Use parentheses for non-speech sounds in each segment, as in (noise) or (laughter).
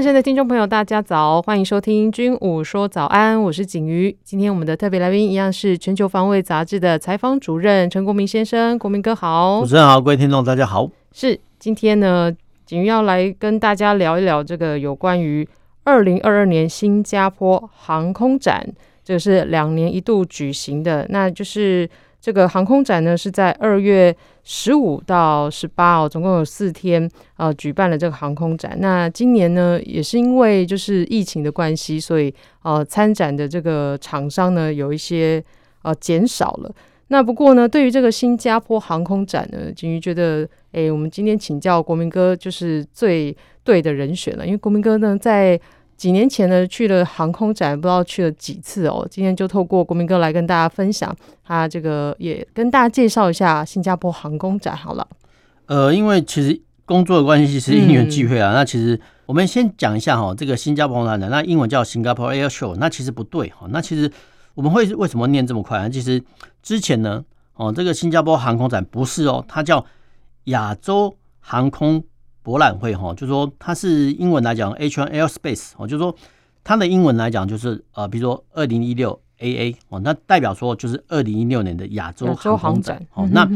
汉声的听众朋友，大家早，欢迎收听《军武说早安》，我是景瑜。今天我们的特别来宾一样是《全球防卫杂志》的采访主任陈国明先生，国明哥好。主持人好，各位听众大家好。是今天呢，景瑜要来跟大家聊一聊这个有关于。二零二二年新加坡航空展，这个是两年一度举行的。那就是这个航空展呢，是在二月十五到十八哦，总共有四天，呃，举办了这个航空展。那今年呢，也是因为就是疫情的关系，所以呃，参展的这个厂商呢，有一些呃减少了。那不过呢，对于这个新加坡航空展呢，景瑜觉得，哎，我们今天请教国民哥就是最对的人选了，因为国民哥呢，在几年前呢，去了航空展，不知道去了几次哦。今天就透过国民哥来跟大家分享，他这个也跟大家介绍一下新加坡航空展好了。呃，因为其实工作的关系是因缘际会啊。嗯、那其实我们先讲一下哈，这个新加坡航空展，那英文叫 Singapore Air Show，那其实不对哈。那其实我们会为什么念这么快啊？其实之前呢，哦，这个新加坡航空展不是哦，它叫亚洲航空。博览会哈，就是说它是英文来讲，H1 Airspace 哦，就是说它的英文来讲就是呃，比如说二零一六 AA 哦，那代表说就是二零一六年的亚洲航空展哦。那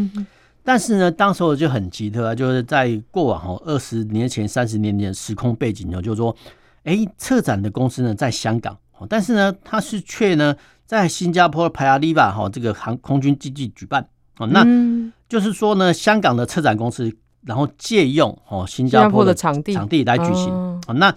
但是呢，当时候就很奇特啊，就是在过往哦二十年前、三十年前的时空背景呢，就是说，哎，策展的公司呢在香港哦，但是呢，它是却呢在新加坡的 Paya Lebar 哈这个航空军基地举办哦，那就是说呢，香港的策展公司。然后借用哦新加坡的场地场地来举行啊，那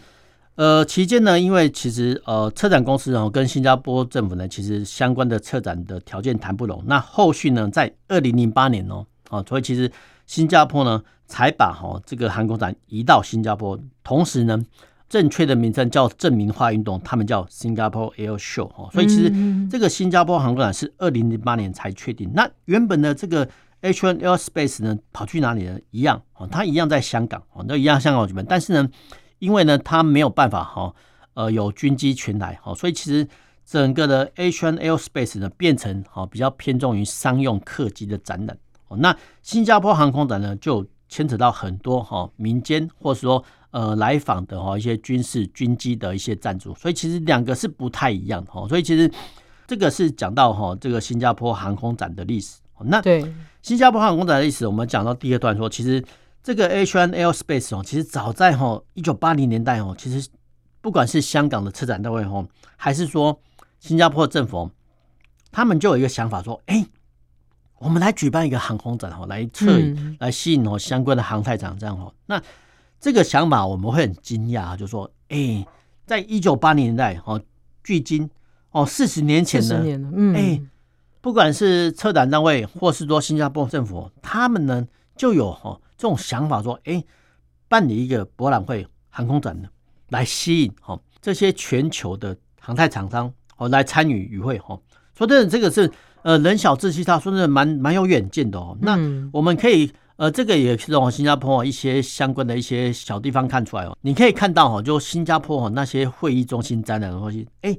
呃期间呢，因为其实呃策展公司哦跟新加坡政府呢，其实相关的策展的条件谈不拢。那后续呢，在二零零八年哦啊，所以其实新加坡呢才把哈这个航空展移到新加坡，同时呢正确的名称叫正名化运动，他们叫 Singapore Air Show 哦。所以其实这个新加坡航空展是二零零八年才确定。那原本的这个。H1 Airspace 呢跑去哪里呢？一样哦，它一样在香港哦，那一样香港举办。但是呢，因为呢，它没有办法哈，呃，有军机群来哈，所以其实整个的 H1 Airspace 呢变成哈比较偏重于商用客机的展览哦。那新加坡航空展呢就牵扯到很多哈民间或者说呃来访的哈一些军事军机的一些赞助，所以其实两个是不太一样的哈。所以其实这个是讲到哈这个新加坡航空展的历史。那对新加坡航空展的历史，我们讲到第二段说，其实这个 H1 Airspace 哦，其实早在哈一九八零年代哦，其实不管是香港的车展单位哦，还是说新加坡的政府，他们就有一个想法说，哎，我们来举办一个航空展哦，来测、嗯、来吸引哦相关的航太厂这样哦。那这个想法我们会很惊讶，就说，哎，在一九八零年代哦，距今哦四十年前呢，嗯，哎。不管是策展单位，或是说新加坡政府，他们呢就有哈这种想法，说，哎，办理一个博览会、航空展呢，来吸引哈这些全球的航太厂商哦来参与与会哈。说真的，这个是呃人小志气大，说真的蛮蛮有远见的哦。那我们可以呃这个也是从新加坡一些相关的一些小地方看出来哦。你可以看到哈，就新加坡哈那些会议中心展览的东西，哎。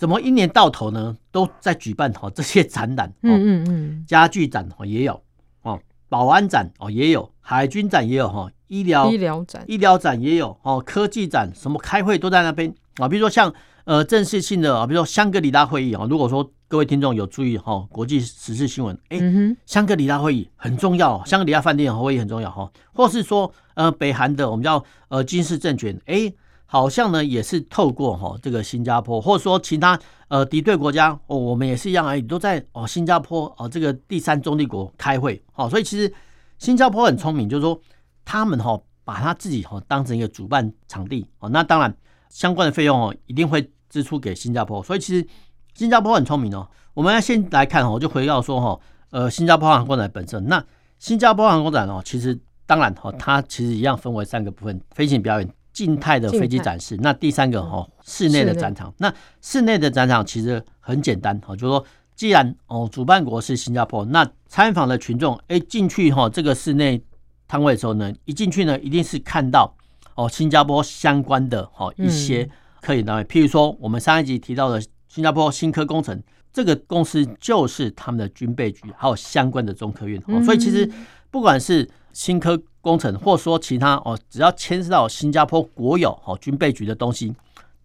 怎么一年到头呢都在举办哈这些展览？嗯嗯嗯，家具展哦也有哦，保安展哦也有，海军展也有哈，医疗医疗展医疗展也有哦，科技展什么开会都在那边啊。比如说像呃正式性的啊，比如说香格里拉会议啊。如果说各位听众有注意哈，国际时事新闻，哎，香格里拉会议很重要，香格里拉饭店会议很重要哈。或是说呃北韩的我们叫呃金氏政权，哎。好像呢，也是透过哈这个新加坡，或者说其他呃敌对国家哦，我们也是一样而已，都在哦新加坡哦这个第三中立国开会，好，所以其实新加坡很聪明，就是说他们哈把他自己哈当成一个主办场地哦，那当然相关的费用哦一定会支出给新加坡，所以其实新加坡很聪明哦。我们要先来看哦，就回到说哈呃新加坡航空展本身，那新加坡航空展哦，其实当然哈它其实一样分为三个部分：飞行表演。静态的飞机展示。那第三个哈，室内的展场。那室内的展场其实很简单哈，就是说，既然哦主办国是新加坡，那参访的群众哎进去哈这个室内摊位的时候呢，一进去呢一定是看到哦新加坡相关的哈一些科研单位，譬如说我们上一集提到的新加坡新科工程。这个公司就是他们的军备局，还有相关的中科院，所以其实不管是新科工程，或说其他哦，只要牵涉到新加坡国有哦军备局的东西，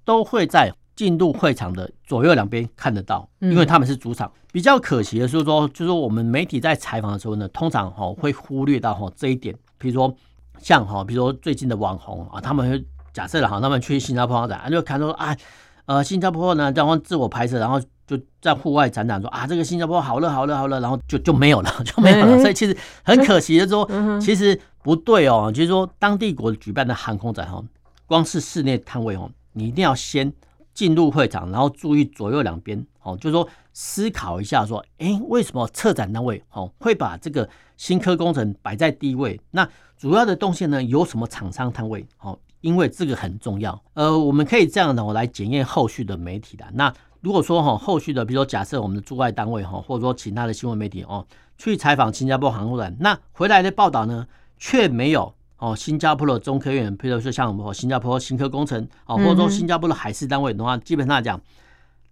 都会在进入会场的左右两边看得到，因为他们是主场。比较可惜的是说，就是说我们媒体在采访的时候呢，通常哈会忽略到哈这一点，比如说像哈，比如说最近的网红啊，他们会假设了哈，他们去新加坡发展，就看到啊，呃，新加坡呢，然后自我拍摄，然后。就在户外展览说啊，这个新加坡好热好热好热，然后就就没有了，(laughs) 就没有了。所以其实很可惜的说，其实不对哦。就是说，当地国举办的航空展哈，光是室内摊位哦，你一定要先进入会场，然后注意左右两边哦。就是说，思考一下说，哎，为什么策展单位哦会把这个新科工程摆在第一位？那主要的动线呢，有什么厂商摊位哦？因为这个很重要。呃，我们可以这样的我来检验后续的媒体的那。如果说哈后续的，比如说假设我们的驻外单位哈，或者说其他的新闻媒体哦，去采访新加坡航空人，那回来的报道呢，却没有哦新加坡的中科院，比如说像我们新加坡新科工程哦，或者说新加坡的海事单位的话，基本上来讲，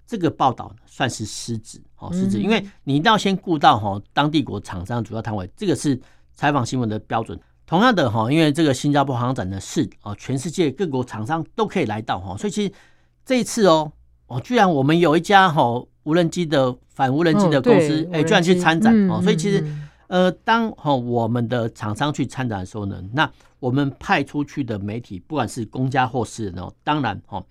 这个报道算是失职哦，失职，因为你一定要先顾到哈当地国厂商主要摊位，这个是采访新闻的标准。同样的哈，因为这个新加坡航展呢是哦全世界各国厂商都可以来到哈，所以其实这一次哦。哦，居然我们有一家哈无人机的反无人机的公司，哎，居然去参展哦，所以其实呃，当哈我们的厂商去参展的时候呢，那我们派出去的媒体，不管是公家或私人哦，当然哈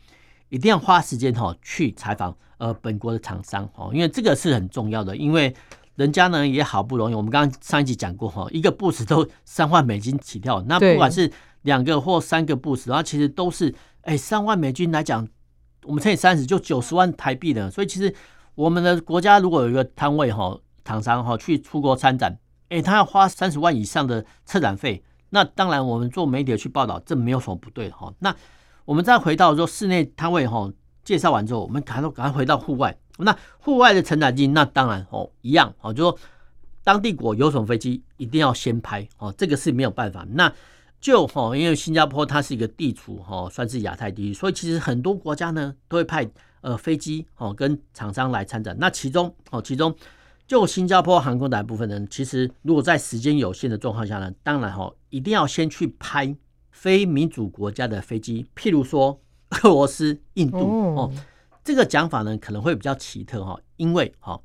一定要花时间哈去采访呃本国的厂商哦，因为这个是很重要的，因为人家呢也好不容易，我们刚刚上一集讲过哈，一个 booth 都三万美金起跳，那不管是两个或三个 booth，然后其实都是哎三万美金来讲。我们乘以三十就九十万台币的，所以其实我们的国家如果有一个摊位哈，厂商哈去出国参展，哎，他要花三十万以上的策展费，那当然我们做媒体去报道，这没有什么不对哈。那我们再回到说室内摊位哈，介绍完之后，我们赶快赶快回到户外，那户外的承载机那当然哦一样哦，就说当地国有什么飞机一定要先拍哦，这个是没有办法那。就哈，因为新加坡它是一个地处哈，算是亚太地区，所以其实很多国家呢都会派呃飞机哦跟厂商来参展。那其中哦，其中就新加坡航空的部分呢，其实如果在时间有限的状况下呢，当然哈一定要先去拍非民主国家的飞机，譬如说俄罗斯、印度哦。这个讲法呢可能会比较奇特哈，因为哈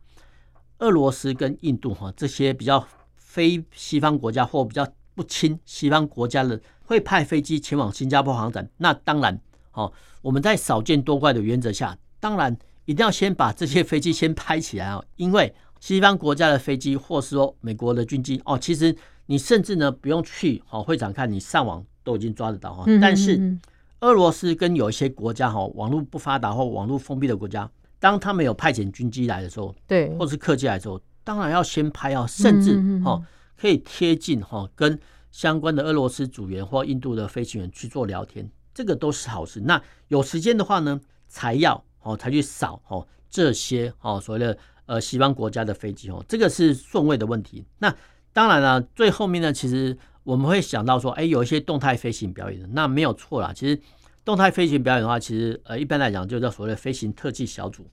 俄罗斯跟印度哈这些比较非西方国家或比较。不亲西方国家的会派飞机前往新加坡航展，那当然，哦，我们在少见多怪的原则下，当然一定要先把这些飞机先拍起来哦，因为西方国家的飞机，或是说美国的军机哦，其实你甚至呢不用去哦会场看，你上网都已经抓得到哈。但是俄罗斯跟有一些国家哈网络不发达或网络封闭的国家，当他们有派遣军机来的时候，对，或是客机来的时候，当然要先拍哦，甚至哈。可以贴近哈，跟相关的俄罗斯组员或印度的飞行员去做聊天，这个都是好事。那有时间的话呢，才要哦才去扫哦这些哦所谓的呃西方国家的飞机哦，这个是顺位的问题。那当然了，最后面呢，其实我们会想到说，哎，有一些动态飞行表演的，那没有错啦。其实动态飞行表演的话，其实呃一般来讲就叫所谓的飞行特技小组。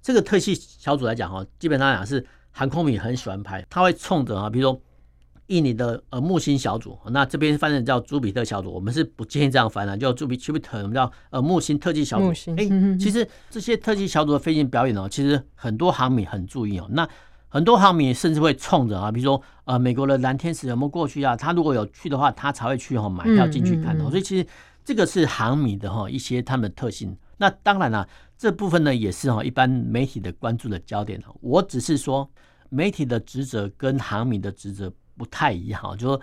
这个特技小组来讲哈，基本上讲是航空迷很喜欢拍，他会冲着啊，比如说。印尼的呃木星小组，那这边翻译叫朱比特小组，我们是不建议这样翻的，叫朱比朱比特，我们叫呃木星特技小组。哎、欸，其实这些特技小组的飞行表演哦，其实很多航迷很注意哦。那很多航迷甚至会冲着啊，比如说呃美国的蓝天使有没有过去啊？他如果有去的话，他才会去哈买票进去看哦。所以其实这个是航迷的哈一些他们的特性。那当然了，这部分呢也是哈一般媒体的关注的焦点。我只是说媒体的职责跟航迷的职责。不太一样，就说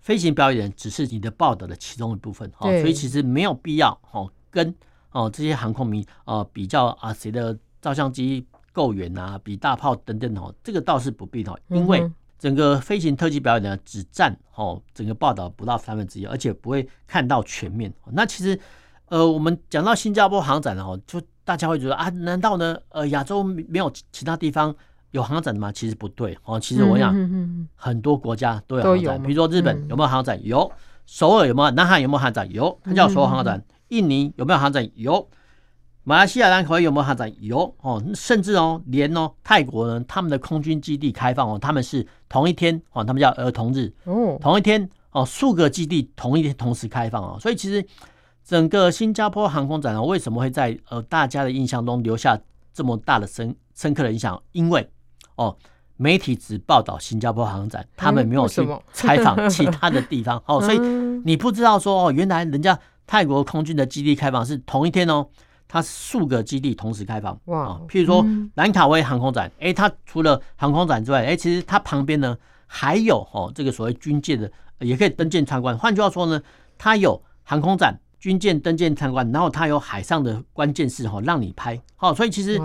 飞行表演只是你的报道的其中一部分，所以其实没有必要哦跟哦这些航空迷呃比较啊谁的照相机够远啊，比大炮等等哦，这个倒是不必的，因为整个飞行特技表演呢，只占哦整个报道不到三分之一，而且不会看到全面。那其实，呃，我们讲到新加坡航展呢，哦，就大家会觉得啊，难道呢，呃，亚洲没有其他地方有航展的吗？其实不对哦。其实我想，很多国家都有航展，比如说日本有没有航展？有。首尔有没有？南韩有没有航展？有，它叫首尔航展。印尼有没有航展？有。马来西亚兰考有没有航展？有哦，甚至哦，连哦泰国人，他们的空军基地开放哦，他们是同一天哦，他们叫儿童日哦，同一天哦，数个基地同一天同时开放哦，所以其实整个新加坡航空展呢，为什么会在呃大家的印象中留下这么大的深深刻的印象？因为哦，媒体只报道新加坡航展，他们没有去采访其他的地方 (laughs) 哦，所以你不知道说哦，原来人家泰国空军的基地开放是同一天哦。它数个基地同时开放哇，譬如说兰卡威航空展，哎，它除了航空展之外，哎，其实它旁边呢还有哦，这个所谓军舰的也可以登舰参观。换句话说呢，它有航空展、军舰登舰参观，然后它有海上的关键是哈，让你拍。好，所以其实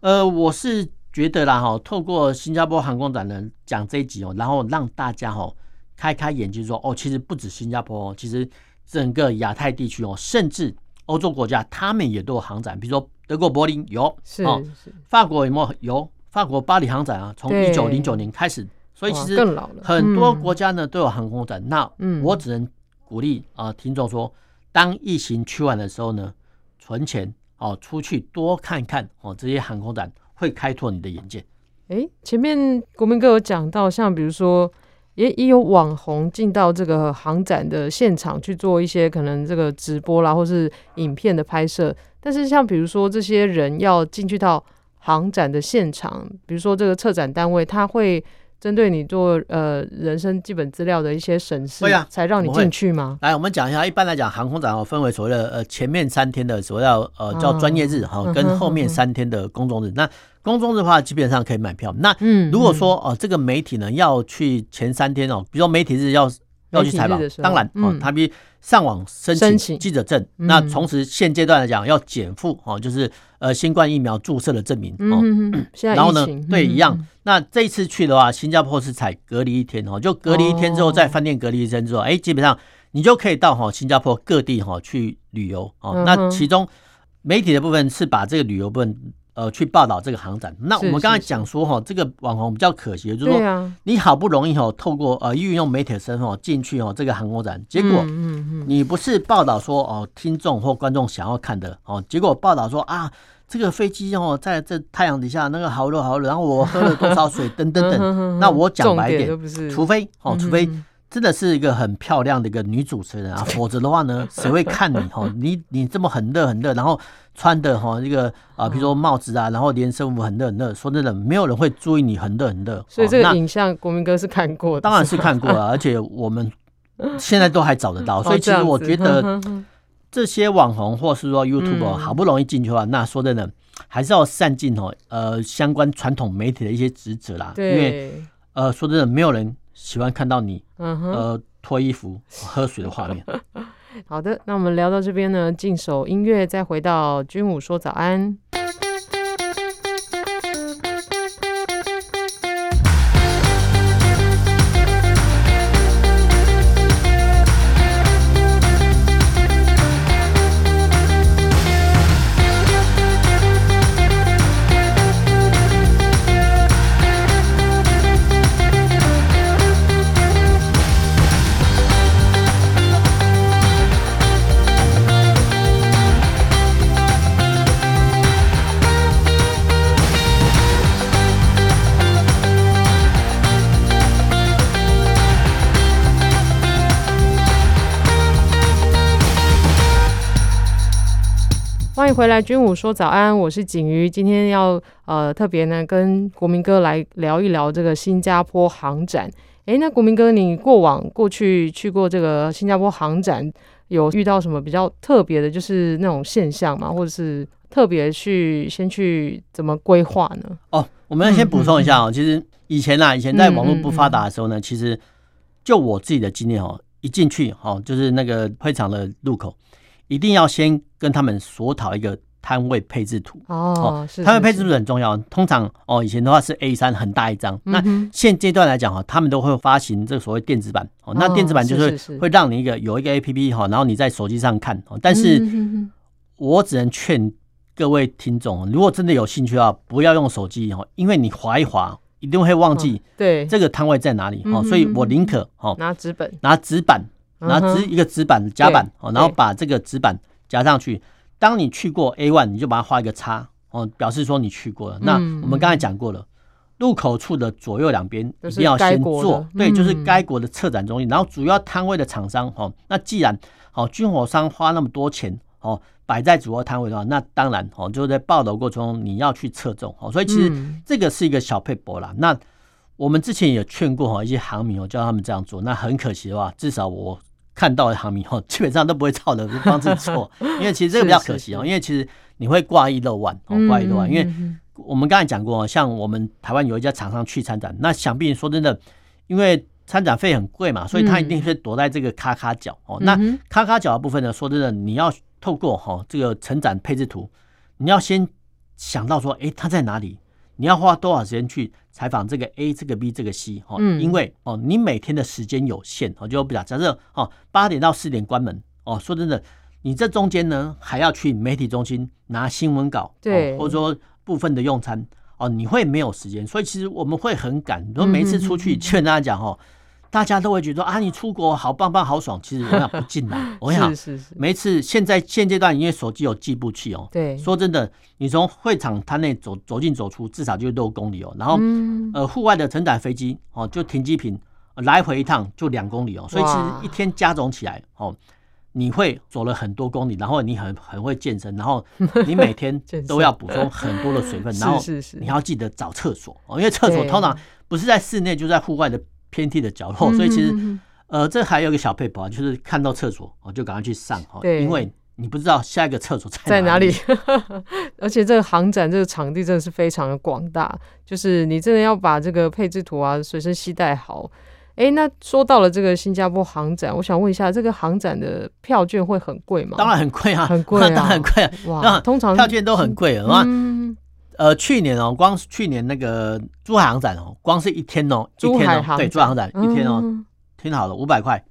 呃，我是觉得啦哈，透过新加坡航空展呢讲这一集哦，然后让大家哈开开眼睛，说哦，其实不止新加坡哦，其实整个亚太地区哦，甚至。欧洲国家他们也都有航展，比如说德国柏林有，是哦，法国有没有？有，法国巴黎航展啊，从一九零九年开始，所以其实很多国家呢都有航空展。那我只能鼓励啊听众说，当疫情趋缓的时候呢，存钱哦，出去多看看哦，这些航空展会开拓你的眼界。哎，前面国民哥有讲到，像比如说。也也有网红进到这个航展的现场去做一些可能这个直播啦，或是影片的拍摄。但是像比如说这些人要进去到航展的现场，比如说这个策展单位，他会针对你做呃人生基本资料的一些审视，才让你进去吗？来，我们讲一下，一般来讲，航空展哦分为所谓的呃前面三天的所谓叫呃叫专业日哈，跟后面三天的公众日。那公众日的话，基本上可以买票。那如果说哦，这个媒体呢要去前三天哦，比如说媒体日要要去采访，当然哦，他必须上网申请记者证。那同时现阶段来讲，要减负哦，就是呃新冠疫苗注射的证明哦。然后呢，对，一样。那这一次去的话，新加坡是采隔离一天哦，就隔离一天之后，在饭店隔离一天之后，哎，基本上你就可以到哈新加坡各地哈去旅游哦。那其中媒体的部分是把这个旅游部分。呃，去报道这个航展。那我们刚才讲说哈，这个网红比较可惜，就是说你好不容易哈，透过呃运用媒体的身份进去哦这个航空展，结果你不是报道说哦听众或观众想要看的哦，结果报道说啊这个飞机哦在这太阳底下那个好热好热，然后我喝了多少水等等等。(laughs) 那我讲白一点，除非哦除非。真的是一个很漂亮的一个女主持人啊，(laughs) 否则的话呢，谁会看你哈？(laughs) 你你这么很热很热，然后穿的哈这个啊，比如说帽子啊，然后连身服很热很热，说真的，没有人会注意你很热很热。(laughs) 所以这个影像，国民哥是看过的，当然是看过了，而且我们现在都还找得到。所以其实我觉得这些网红或是说 YouTuber 好不容易进去的话，那说真的还是要善尽哦呃相关传统媒体的一些职责啦。因为呃说真的，没有人。喜欢看到你，呃，脱衣服喝水的画面。(laughs) 好的，那我们聊到这边呢，进首音乐，再回到军武说早安。欢迎回来，军武说早安，我是景瑜。今天要呃特别呢跟国民哥来聊一聊这个新加坡航展。诶，那国民哥，你过往过去去过这个新加坡航展，有遇到什么比较特别的，就是那种现象吗？或者是特别去先去怎么规划呢？哦，我们要先补充一下哦，嗯、其实以前啊，以前在网络不发达的时候呢，嗯嗯嗯其实就我自己的经验哦，一进去哦，就是那个会场的入口。一定要先跟他们索讨一个摊位配置图哦，是摊位配置图很重要。通常哦，以前的话是 A 三很大一张，嗯、那现阶段来讲哈，他们都会发行这个所谓电子版哦。那电子版就是会让你一个有一个 A P P 哈，然后你在手机上看哦。但是，我只能劝各位听众，如果真的有兴趣的话，不要用手机哦，因为你划一划，一定会忘记对这个摊位在哪里哦。所以我宁可哦拿纸本，拿纸板，拿纸一个纸板夹板哦，然后把这个纸板夹上去。当你去过 A one，你就把它画一个叉哦，表示说你去过了。那我们刚才讲过了，入口处的左右两边一定要先做，对，就是该国的策展中心。然后主要摊位的厂商哦，那既然哦军火商花那么多钱哦摆在主要摊位的话，那当然哦就在报道过程中你要去侧重哦。所以其实这个是一个小配博啦。那我们之前也劝过哈一些航民哦，叫他们这样做。那很可惜的话，至少我。看到的航迷后，基本上都不会照着方式做，(laughs) (laughs) 因为其实这个比较可惜哦。因为其实你会挂一漏万哦，挂一漏万。因为我们刚才讲过，像我们台湾有一家厂商去参展，那想必说真的，因为参展费很贵嘛，所以他一定是躲在这个咔咔角哦。那咔咔角的部分呢，说真的，你要透过哈这个成展配置图，你要先想到说，哎，它在哪里？你要花多少时间去采访这个 A、这个 B、这个 C 哦？因为哦，你每天的时间有限哦，就比较假设哦，八点到四点关门哦。说真的，你这中间呢还要去媒体中心拿新闻稿，对，或者说部分的用餐哦，你会没有时间。所以其实我们会很赶，如果每次出去劝大家讲哦。大家都会觉得啊，你出国好棒棒好爽。其实我想不进来，(laughs) 我想每一次现在现阶段因为手机有计步器哦，对，说真的，你从会场摊内走走进走出至少就六公里哦。然后呃，户外的承载飞机哦，就停机坪来回一趟就两公里哦。所以其实一天加总起来哦，你会走了很多公里，然后你很很会健身，然后你每天都要补充很多的水分，(laughs) 然后你要记得找厕所哦，因为厕所通常不是在室内，就在户外的。偏僻的角落，所以其实，呃，这还有一个小撇步啊，就是看到厕所，我就赶快去上哈，因为你不知道下一个厕所在哪里。(laughs) 而且这个航展这个场地真的是非常的广大，就是你真的要把这个配置图啊随身携带好。哎，那说到了这个新加坡航展，我想问一下，这个航展的票券会很贵吗？当然很贵啊，很贵啊，(laughs) 当然很贵啊。哇，通常票券都很贵啊。嗯。呃，去年哦，光去年那个珠海航展哦，光是一天哦，一天哦，对，珠海航展一天哦，听好了，五百块，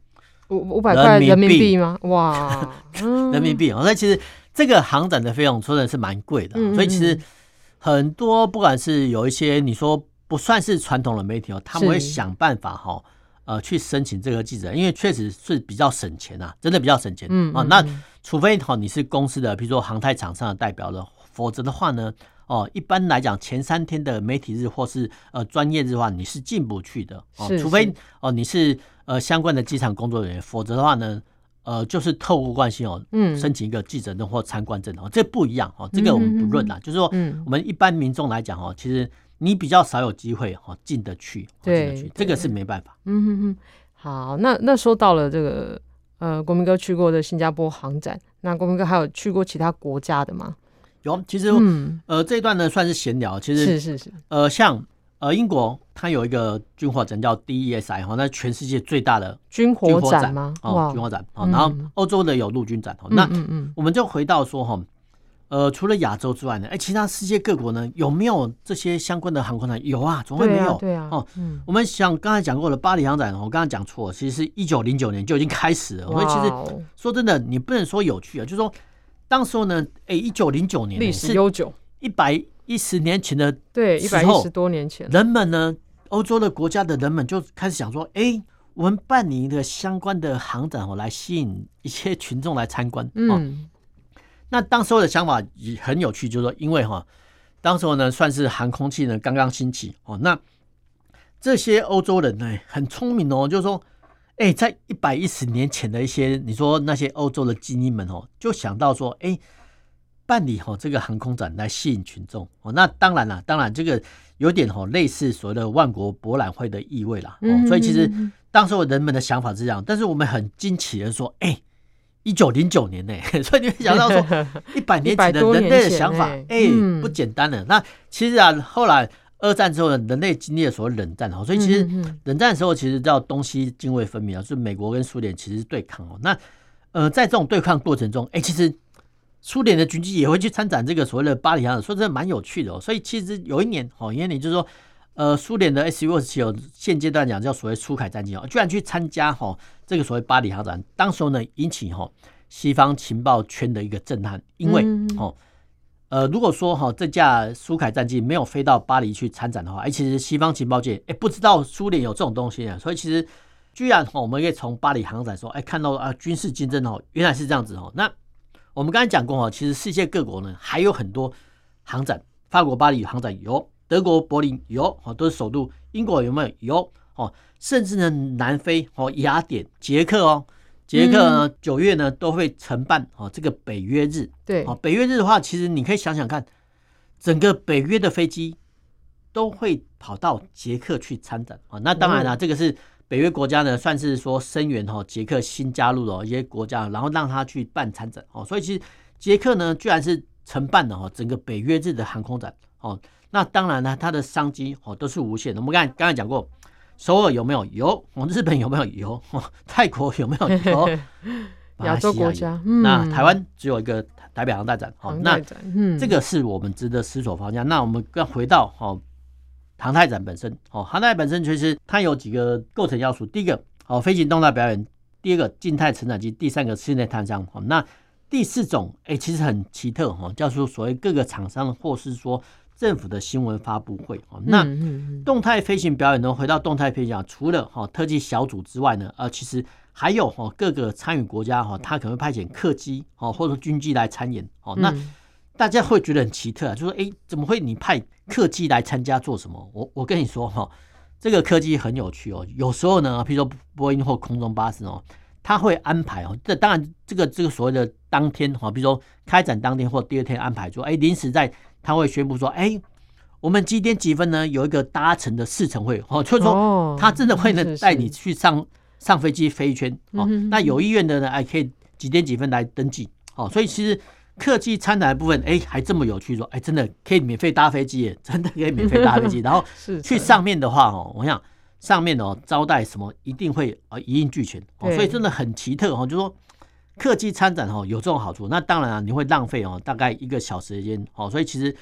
五五百块人民币吗？哇，(laughs) 人民币哦，那其实这个航展的费用说的是蛮贵的，所以其实很多不管是有一些你说不算是传统的媒体哦，他们会想办法哈，呃，去申请这个记者，因为确实是比较省钱啊，真的比较省钱。嗯啊，那除非哈你是公司的，比如说航太厂商的代表了，否则的话呢。哦，一般来讲，前三天的媒体日或是呃专业日的话，你是进不去的哦，除非哦你是呃相关的机场工作人员，否则的话呢，呃就是透过关系哦，嗯，申请一个记者证或参观证哦，这不一样哦，这个我们不论啦，就是说，我们一般民众来讲哦，其实你比较少有机会哦进得去，进得去，这个是没办法。嗯哼哼，好，那那说到了这个呃国民哥去过的新加坡航展，那国民哥还有去过其他国家的吗？有，其实，嗯、呃，这一段呢算是闲聊。其实是是是，呃，像呃英国，它有一个军火展叫 DESI 哈，那全世界最大的军火展吗？哦，军火展。然后欧洲的有陆军展。嗯、那我们就回到说哈，呃，除了亚洲之外呢，哎，其他世界各国呢有没有这些相关的航空展？有啊，总会没有。对啊。哦，嗯、我们想刚才讲过的巴黎航展，我刚才讲错了，其实是一九零九年就已经开始了。所以其实说真的，你不能说有趣啊，就是说。当时候呢，哎，一九零九年，历史悠久，一百一十年前的，对，一百一十多年前，人们呢，欧洲的国家的人们就开始想说，哎，我们办理一个相关的航展哦，来吸引一些群众来参观。嗯，那当时候的想法也很有趣，就是说，因为哈，当时候呢，算是航空器呢刚刚兴起哦，那这些欧洲人呢很聪明哦，就是说。哎，在一百一十年前的一些，你说那些欧洲的精英们哦，就想到说，哎，办理哈这个航空展来吸引群众哦。那当然了，当然这个有点哈类似所谓的万国博览会的意味啦。哦，所以其实当时人们的想法是这样，但是我们很惊奇的说，哎，一九零九年呢，(laughs) 所以你会想到说，(laughs) 一百年前的人类的想法，哎，不简单了。那其实啊，后来。二战之后呢，人类经历了所谓冷战哈，所以其实冷战的时候其实叫东西泾渭分明啊，是美国跟苏联其实是对抗哦。那呃，在这种对抗过程中，哎，其实苏联的军机也会去参展这个所谓的巴黎航展，说真的蛮有趣的哦。所以其实有一年哦，因为你就是说，呃，苏联的 SU 二十七哦，现阶段讲叫所谓苏凯战机哦，居然去参加哈这个所谓巴黎航展，当时候呢引起哈西方情报圈的一个震撼，因为哦。呃，如果说哈这架苏凯战机没有飞到巴黎去参展的话，哎，其实西方情报界哎不知道苏联有这种东西啊，所以其实居然哈我们可以从巴黎航展说，哎看到啊军事竞争哦原来是这样子哦。那我们刚才讲过哈，其实世界各国呢还有很多航展，法国巴黎航展有，德国柏林有，哦都是首都，英国有没有？有哦，甚至呢南非哦雅典、捷克哦。捷克呢，九月呢都会承办哦这个北约日。对，哦北约日的话，其实你可以想想看，整个北约的飞机都会跑到捷克去参展啊。那当然了，这个是北约国家呢，算是说声援哈捷克新加入的一些国家，然后让他去办参展哦。所以其实捷克呢，居然是承办的哈整个北约日的航空展哦。那当然呢，它的商机哦都是无限的。我们刚才刚才讲过。首尔有没有？有。哦，日本有没有？有。(laughs) 泰国有没有？有。(laughs) 亚洲国家，嗯、那台湾只有一个台北航大展。好，那这个是我们值得思索方向。那我们要回到哦，航太展本身。哦，航太本身其实它有几个构成要素。第一个，哦，飞行动态表演；第二个，静态成长机；第三个，室内探伤。哦，那第四种，哎，其实很奇特。哈，叫做所谓各个厂商或是说。政府的新闻发布会哦，那动态飞行表演呢？回到动态飞行，除了哈特技小组之外呢，呃，其实还有哈各个参与国家哈，他可能会派遣客机哦，或者军机来参演哦。那大家会觉得很奇特啊，就说哎，怎么会你派客机来参加做什么？我我跟你说哈，这个客机很有趣哦。有时候呢，譬如说波音或空中巴士哦，他会安排哦，这当然这个这个所谓的当天哈，比如说开展当天或第二天安排说，哎，临时在。他会宣布说：“哎，我们几点几分呢？有一个搭乘的试乘会哦，就是说他真的会呢带你去上上飞机飞一圈哦。那有意愿的呢，哎可以几点几分来登记哦。所以其实客机参展的部分，哎，还这么有趣，说哎，真的可以免费搭飞机耶，(laughs) 真的可以免费搭飞机。然后 (laughs) 去上面的话哦，我想上面哦招待什么一定会啊一应俱全哦，所以真的很奇特哦，就是说。”客机参展哦，有这种好处，那当然啊，你会浪费哦，大概一个小时间哦，所以其实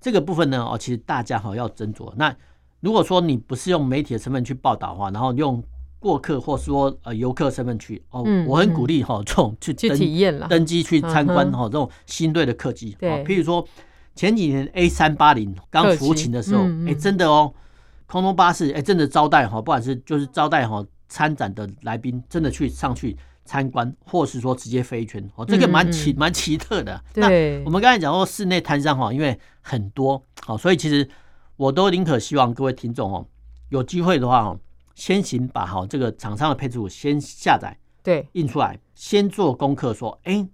这个部分呢哦，其实大家哈要斟酌。那如果说你不是用媒体的身份去报道的话，然后用过客或说呃游客身份去哦，我很鼓励哈这种去登体验登机去参观哈这种新队的客机哦，譬如说前几年 A 三八零刚服勤的时候，哎真的哦，空中巴士哎真的招待哈，不管是就是招待哈参展的来宾，真的去上去。参观，或是说直接飞一圈哦，这个蛮奇蛮奇特的。(laughs) 那我们刚才讲过室内摊商哈，因为很多好，所以其实我都宁可希望各位听众哦，有机会的话哦，先行把好这个厂商的配置图先下载，对，印出来，先做功课，说，哎，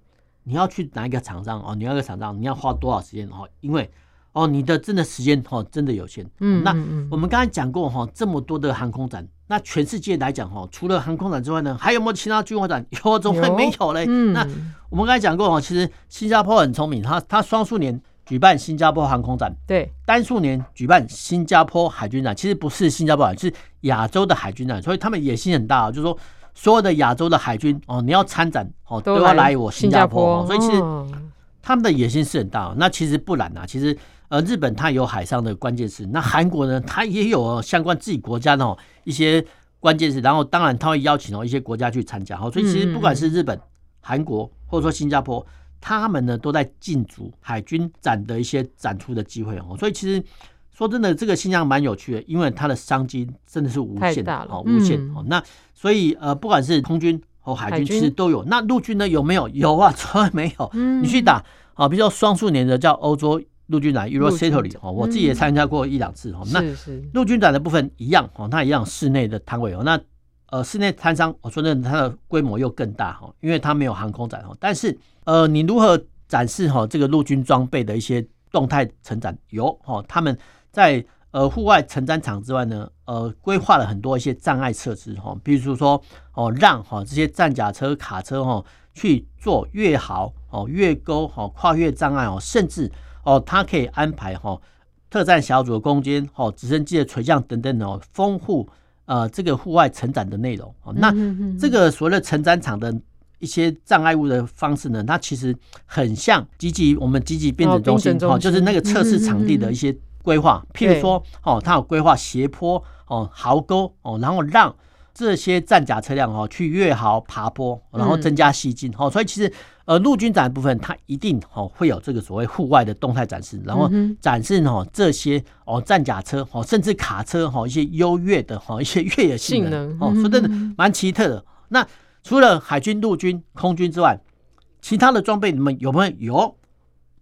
你要去哪一个厂商哦？你要个厂商，你要花多少时间哦？因为哦，你的真的时间哦，真的有限。嗯，那我们刚才讲过哈，这么多的航空展。那全世界来讲哈，除了航空展之外呢，还有没有其他军火展？(laughs) 有，怎么会没有嘞？嗯、那我们刚才讲过哈，其实新加坡很聪明，他他双数年举办新加坡航空展，对，单数年举办新加坡海军展。其实不是新加坡海，是亚洲的海军展，所以他们野心很大，就是说所有的亚洲的海军哦，你要参展哦，都要来我新加坡。所以其实他们的野心是很大。那其实不然啊，其实。呃，日本它有海上的关键词，那韩国呢，它也有相关自己国家的一些关键词，然后当然它会邀请哦一些国家去参加，好，所以其实不管是日本、韩国或者说新加坡，他们呢都在竞逐海军展的一些展出的机会哦，所以其实说真的，这个现象蛮有趣的，因为它的商机真的是无限的哦，无限哦。那所以呃，不管是空军和海军，其实都有。那陆军呢有没有？有啊，从来没有。你去打啊，比较双数年的叫欧洲。陆军展 Eurosatory 哦，我自己也参加过一两次哦。那陆军展的部分一样哦，它一样室内的摊位哦。那呃，室内摊商我说真的，它的规模又更大哈，因为它没有航空展哦。但是呃，你如何展示哈这个陆军装备的一些动态成展？有哦，他们在呃户外成展场之外呢，呃，规划了很多一些障碍设施哈，比如说哦，让哈这些战甲车、卡车哈去做越壕哦、越沟哦、跨越障碍哦，甚至。哦，它可以安排哈特战小组的攻坚，哦直升机的垂降等等哦，丰富呃这个户外成长的内容。哦，那这个所谓的成长场的一些障碍物的方式呢，它其实很像积极我们积极变整中心哦，就是那个测试场地的一些规划，譬如说哦，它有规划斜坡哦、壕沟哦，然后让这些战甲车辆哦去越壕爬坡，然后增加吸睛哦，所以其实。呃，陆军展的部分，它一定哦会有这个所谓户外的动态展示，然后展示哦这些哦战甲车哦甚至卡车哈一些优越的哈一些越野性能哦，说真的蛮奇特的。那除了海军、陆军、空军之外，其他的装备你们有没有？有，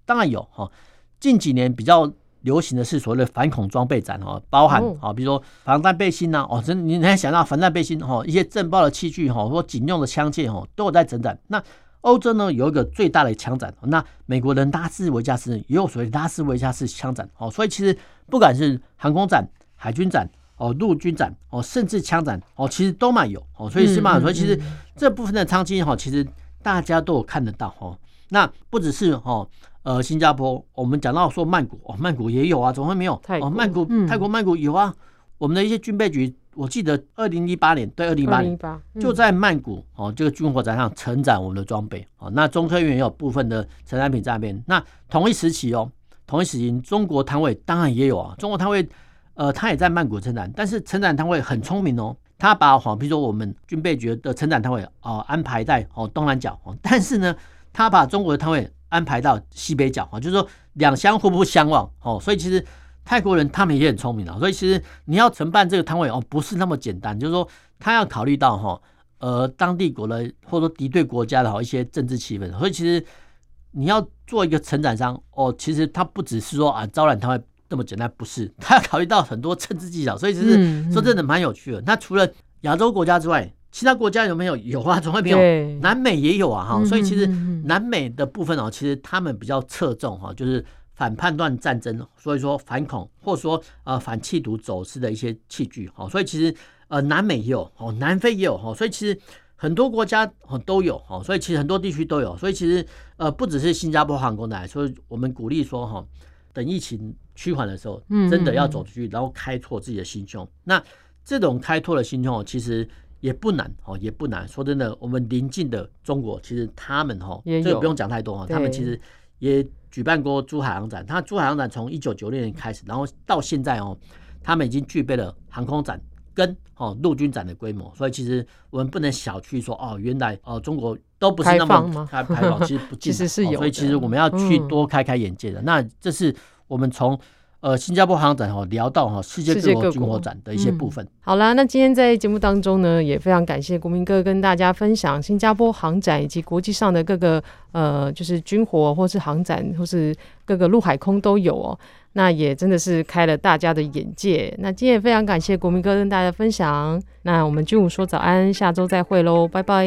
当然有哈。近几年比较流行的是所谓的反恐装备展哦，包含啊比如说防弹背心呐哦，真你能想到防弹背心哈一些震爆的器具哈或警用的枪械哈都有在整展那。欧洲呢有一个最大的枪展，那美国人拉斯维加斯也有所谓拉斯维加斯枪展哦，所以其实不管是航空展、海军展哦、陆军展哦，甚至枪展哦，其实都蛮有哦，所以是嘛，所以其实这部分的商机哈，其实大家都有看得到哦。那不只是哦，呃，新加坡，我们讲到说曼谷哦，曼谷也有啊，怎么会没有？哦，曼谷、泰国曼谷有啊，我们的一些军备局。我记得二零一八年，对，二零一八年就在曼谷哦，这个军火展上承展我们的装备哦。那中科院也有部分的成产品在那边。那同一时期哦，同一时期，中国摊位当然也有啊。中国摊位呃，他也在曼谷承展，但是承展摊位很聪明哦，他把好，比如说我们军备局的承展摊位哦安排在哦东南角哦，但是呢，他把中国的摊位安排到西北角啊，就是说两相互不相望哦，所以其实。泰国人他们也很聪明啊，所以其实你要承办这个摊位哦，不是那么简单。就是说，他要考虑到哈，呃，当地国的或者说敌对国家的哈一些政治气氛。所以其实你要做一个承展商哦，其实他不只是说啊招揽摊位这么简单，不是，他要考虑到很多政治技巧。所以其实说真的蛮有趣的。那除了亚洲国家之外，其他国家有没有？(laughs) 有啊，总会没有。南美也有啊哈。所以其实南美的部分哦，其实他们比较侧重哈，就是。反叛乱战争，所以说反恐，或者说呃反气毒走私的一些器具，哈，所以其实呃南美也有，哦，南非也有，哈，所以其实很多国家哦都有，哦，所以其实很多地区都有，所以其实呃不只是新加坡航空来，所以我们鼓励说哈，等疫情趋缓的时候，真的要走出去，然后开拓自己的心胸。那这种开拓的心胸，其实也不难，哦，也不难。说真的，我们邻近的中国，其实他们哈，这个不用讲太多哈，他们其实也。举办过珠海航展，它珠海航展从一九九六年开始，然后到现在哦，他们已经具备了航空展跟哦陆军展的规模，所以其实我们不能小觑说哦，原来哦中国都不是那么开开放，其实不 (laughs) 其实是有，所以其实我们要去多开开眼界的。那这是我们从。呃，新加坡航展哈聊到哈世界各国军火展的一些部分。嗯、好啦，那今天在节目当中呢，也非常感谢国民哥跟大家分享新加坡航展以及国际上的各个呃，就是军火或是航展或是各个陆海空都有哦。那也真的是开了大家的眼界。那今天也非常感谢国民哥跟大家分享。那我们军武说早安，下周再会喽，拜拜。